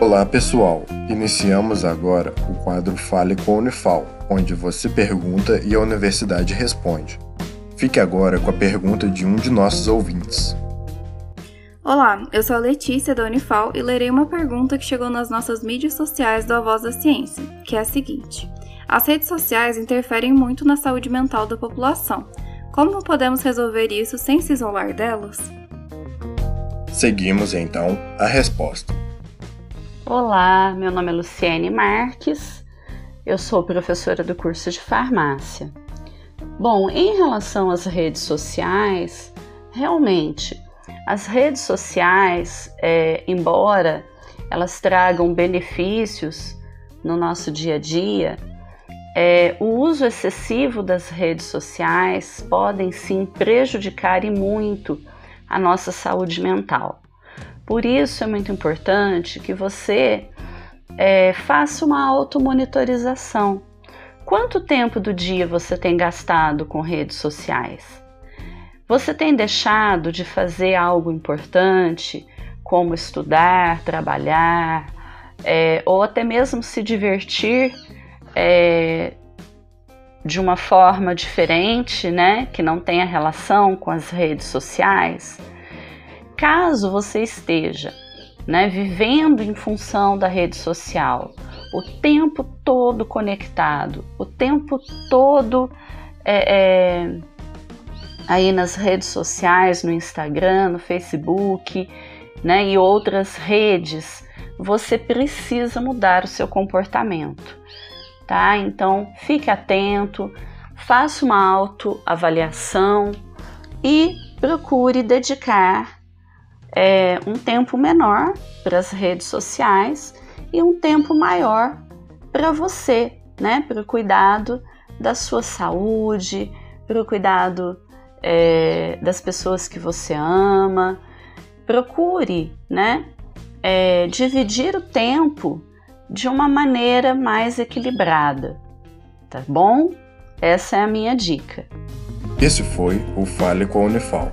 Olá pessoal, iniciamos agora o quadro Fale com a Unifal, onde você pergunta e a universidade responde. Fique agora com a pergunta de um de nossos ouvintes. Olá, eu sou a Letícia da Unifal e lerei uma pergunta que chegou nas nossas mídias sociais do A Voz da Ciência, que é a seguinte: As redes sociais interferem muito na saúde mental da população. Como podemos resolver isso sem se isolar delas? Seguimos então a resposta. Olá, meu nome é Luciene Marques, eu sou professora do curso de farmácia. Bom, em relação às redes sociais, realmente, as redes sociais, é, embora elas tragam benefícios no nosso dia a dia, é, o uso excessivo das redes sociais podem sim prejudicar e muito a nossa saúde mental. Por isso é muito importante que você é, faça uma automonitorização. Quanto tempo do dia você tem gastado com redes sociais? Você tem deixado de fazer algo importante, como estudar, trabalhar, é, ou até mesmo se divertir é, de uma forma diferente, né, que não tenha relação com as redes sociais? Caso você esteja né, vivendo em função da rede social, o tempo todo conectado, o tempo todo é, é, aí nas redes sociais, no Instagram, no Facebook, né, e outras redes, você precisa mudar o seu comportamento, tá? Então fique atento, faça uma autoavaliação e procure dedicar é, um tempo menor para as redes sociais e um tempo maior para você, né? Para o cuidado da sua saúde, para o cuidado é, das pessoas que você ama. Procure, né? É, dividir o tempo de uma maneira mais equilibrada, tá bom? Essa é a minha dica. Esse foi o Fale com a Unifal.